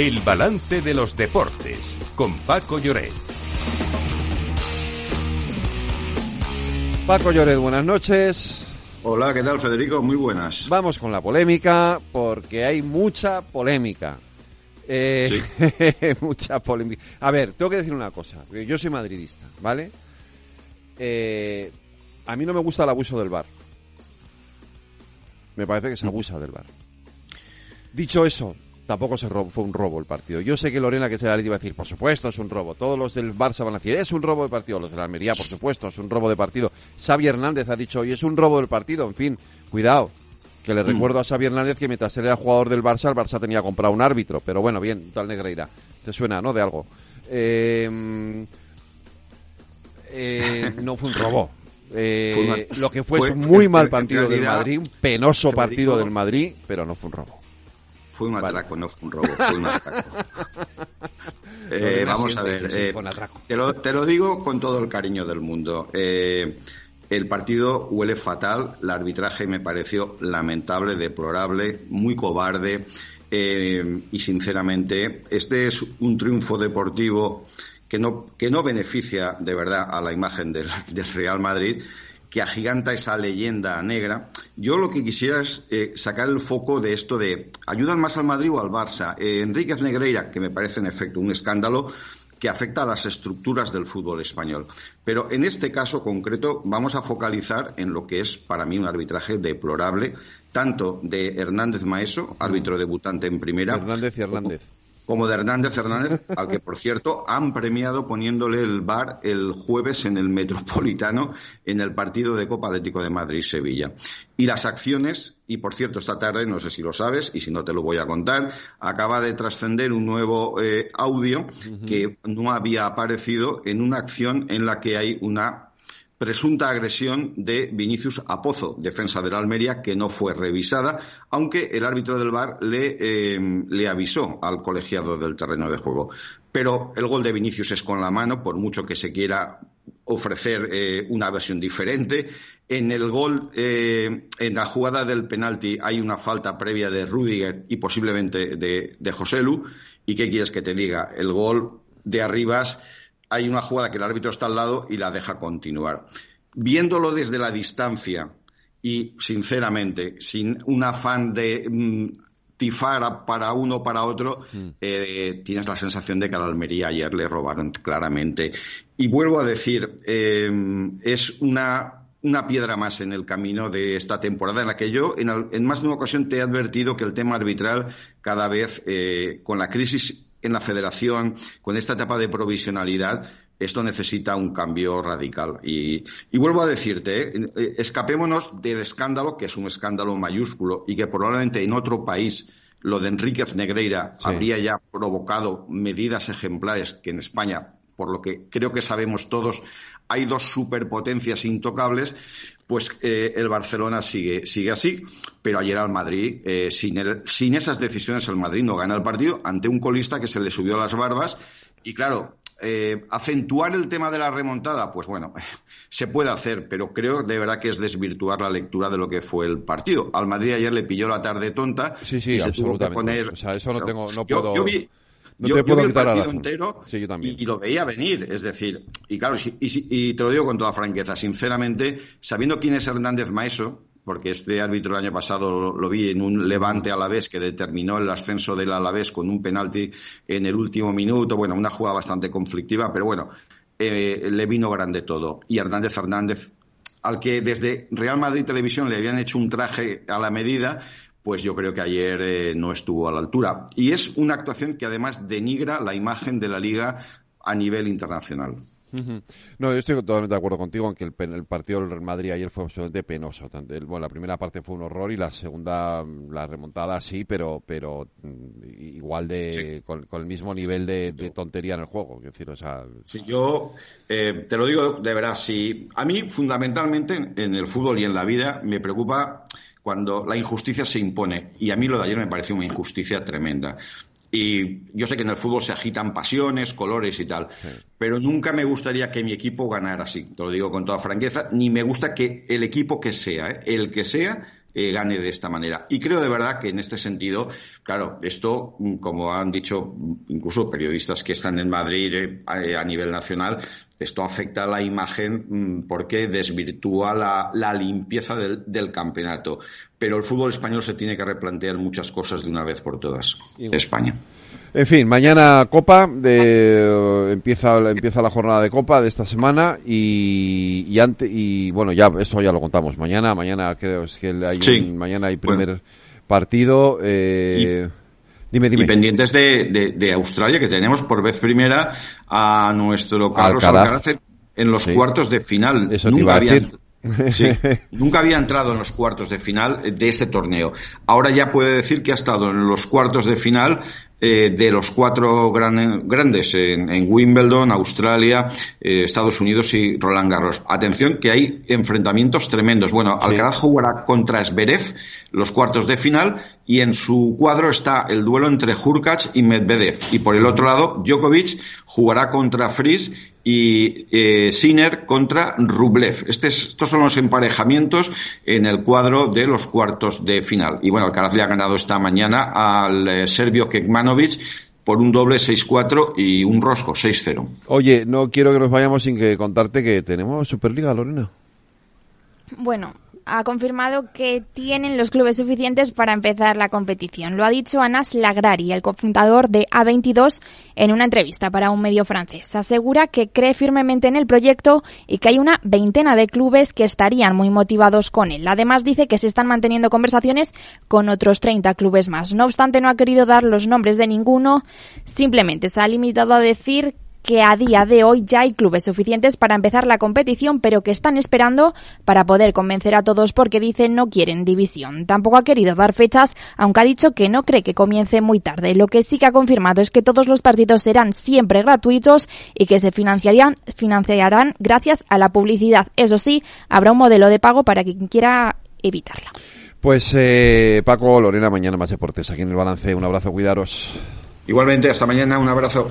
El balance de los deportes con Paco Lloret. Paco Lloret, buenas noches. Hola, ¿qué tal Federico? Muy buenas. Vamos con la polémica porque hay mucha polémica. Eh, mucha polémica. A ver, tengo que decir una cosa. Yo soy madridista, ¿vale? Eh, a mí no me gusta el abuso del bar. Me parece que se abusa del bar. Dicho eso, tampoco se fue un robo el partido. Yo sé que Lorena, que será la iba a decir, por supuesto, es un robo. Todos los del Barça van a decir, es un robo de partido. Los de la Almería, por supuesto, es un robo de partido. Xavi Hernández ha dicho hoy, es un robo del partido. En fin, cuidado. Que le mm. recuerdo a Xavi Hernández que mientras él era jugador del Barça, el Barça tenía comprado un árbitro. Pero bueno, bien, tal Negreira. Te suena, ¿no? De algo. Eh, eh, no fue un robo. Eh, lo que fue, un muy mal partido del Madrid, un penoso partido del Madrid, pero no fue un robo. Fue un atraco, no fue un robo, fue un atraco. Eh, vamos a ver, eh, te, lo, te, lo, digo con todo el cariño del mundo. Eh, el partido huele fatal, el arbitraje me pareció lamentable, deplorable, muy cobarde y sinceramente este es un triunfo deportivo que no, que no beneficia de verdad a la imagen del, del Real Madrid que agiganta esa leyenda negra. Yo lo que quisiera es eh, sacar el foco de esto de ¿ayudan más al Madrid o al Barça? Eh, Enríquez Negreira, que me parece en efecto un escándalo que afecta a las estructuras del fútbol español. Pero en este caso concreto vamos a focalizar en lo que es para mí un arbitraje deplorable, tanto de Hernández Maeso, árbitro debutante en primera. Hernández y Hernández de Hernández Hernández, al que por cierto han premiado poniéndole el bar el jueves en el Metropolitano en el partido de Copa Atlético de Madrid-Sevilla. Y las acciones, y por cierto esta tarde, no sé si lo sabes, y si no te lo voy a contar, acaba de trascender un nuevo eh, audio que no había aparecido en una acción en la que hay una presunta agresión de Vinicius Apozo, defensa de la Almería, que no fue revisada, aunque el árbitro del VAR le, em, le avisó al colegiado del terreno de juego. Pero el gol de Vinicius es con la mano, por mucho que se quiera ofrecer eh, una versión diferente. En el gol, eh, en la jugada del penalti, hay una falta previa de Rudiger y posiblemente de, de José Lu. ¿Y qué quieres que te diga? El gol de Arribas hay una jugada que el árbitro está al lado y la deja continuar. Viéndolo desde la distancia y, sinceramente, sin un afán de mm, tifar para uno o para otro, mm. eh, tienes la sensación de que a la Almería ayer le robaron claramente. Y vuelvo a decir, eh, es una una piedra más en el camino de esta temporada en la que yo en, más de una ocasión te he advertido que el tema arbitral cada vez eh, con la crisis en la federación, con esta etapa de provisionalidad, esto necesita un cambio radical. Y, vuelvo a decirte, ¿eh? Eh, escapémonos del escándalo, que es un escándalo mayúsculo y que probablemente en otro país lo de Enríquez Negreira habría ya provocado medidas ejemplares que en España, por lo que creo que sabemos todos, hay dos superpotencias intocables, pues eh, el Barcelona sigue, sigue así, pero ayer al Madrid, eh, sin, sin esas decisiones, el Madrid no gana el partido ante un colista que se le subió las barbas y claro, eh, acentuar el tema de la remontada, pues bueno, se puede hacer, pero creo de verdad que es desvirtuar la lectura de lo que fue el partido. Al Madrid ayer le pilló la tarde tonta. Sí, sí, y se tuvo que poner. O sea, eso no tengo, no puedo. No yo, vi el partido entero y, lo veía venir, es decir, y claro, y, te lo digo con toda franqueza, sinceramente, sabiendo quién es Hernández Maeso, porque este árbitro el año pasado lo, vi en un levante a la vez que determinó el ascenso del Alavés con un penalti en el último minuto, bueno, una jugada bastante conflictiva, pero bueno, eh, le vino grande todo. Y Hernández Hernández, al que desde Real Madrid Televisión le habían hecho un traje a la medida, pues yo creo que ayer eh, no estuvo a la altura. Y es una actuación que además denigra la imagen de la liga a nivel internacional. No, yo estoy totalmente de acuerdo contigo en que el, partido del Real Madrid ayer fue absolutamente penoso. Bueno, la primera parte fue un horror y la segunda, la remontada sí, pero pero mm, igual de con, el mismo nivel de, tontería en el juego. decir, o sea... Sí, yo eh, te lo digo de verdad, sí. A mí fundamentalmente en el fútbol y en la vida me preocupa cuando la injusticia se impone. Y a mí lo de ayer me pareció una injusticia tremenda. Y yo sé que en el fútbol se agitan pasiones, colores y tal, pero nunca me gustaría que mi equipo ganara así, te lo digo con toda franqueza, ni me gusta que el equipo que sea, ¿eh? el que sea, eh, gane de esta manera. Y creo de verdad que en este sentido, claro, esto, mm, como han dicho incluso periodistas que están en Madrid eh, a nivel nacional, esto afecta a la imagen mm, porque desvirtúa la, limpieza del, campeonato. Pero el fútbol español se tiene que replantear muchas cosas de una vez por todas. España. En fin, mañana Copa, de, empieza, empieza la jornada de Copa de esta semana y, y, y bueno, ya esto ya lo contamos. Mañana, mañana creo es que hay mañana hay primer partido. Eh, dime, dime. Y pendientes de, de, Australia, que tenemos por vez primera a nuestro Carlos Alcaraz, en los cuartos de final. Eso Nunca había, nunca había entrado en los cuartos de final de este torneo. Ahora ya puede decir que ha estado en los cuartos de final eh, de los cuatro grandes en, Wimbledon, Australia, eh, Estados Unidos y Roland Garros. Atención que hay enfrentamientos tremendos. Bueno, Alcaraz jugará contra Zverev los cuartos de final y en su cuadro está el duelo entre Hurkacz y Medvedev. Y por el otro lado, Djokovic jugará contra Fries y eh, Sinner contra Rublev. Este estos son los emparejamientos en el cuadro de los cuartos de final. Y bueno, Alcaraz le ha ganado esta mañana al eh, serbio Kekmanovic por un doble 6-4 y un rosco 6-0. Oye, no quiero que nos vayamos sin que contarte que tenemos Superliga, Lorena. Bueno, ha confirmado que tienen los clubes suficientes para empezar la competición. Lo ha dicho Anas Lagrari, el cofundador de A22, en una entrevista para un medio francés. Asegura que cree firmemente en el proyecto y que hay una veintena de clubes que estarían muy motivados con él. Además, dice que se están manteniendo conversaciones con otros 30 clubes más. No obstante, no ha querido dar los nombres de ninguno, simplemente se ha limitado a decir que a día de hoy ya hay clubes suficientes para empezar la competición, pero que están esperando para poder convencer a todos porque dicen no quieren división. Tampoco ha querido dar fechas, aunque ha dicho que no cree que comience muy tarde. Lo que sí que ha confirmado es que todos los partidos serán siempre gratuitos y que se financiarían, financiarán gracias a la publicidad. Eso sí, habrá un modelo de pago para quien quiera evitarla. Pues eh, Paco, Lorena, mañana más deportes aquí en el balance. Un abrazo, cuidaros. Igualmente, hasta mañana, un abrazo.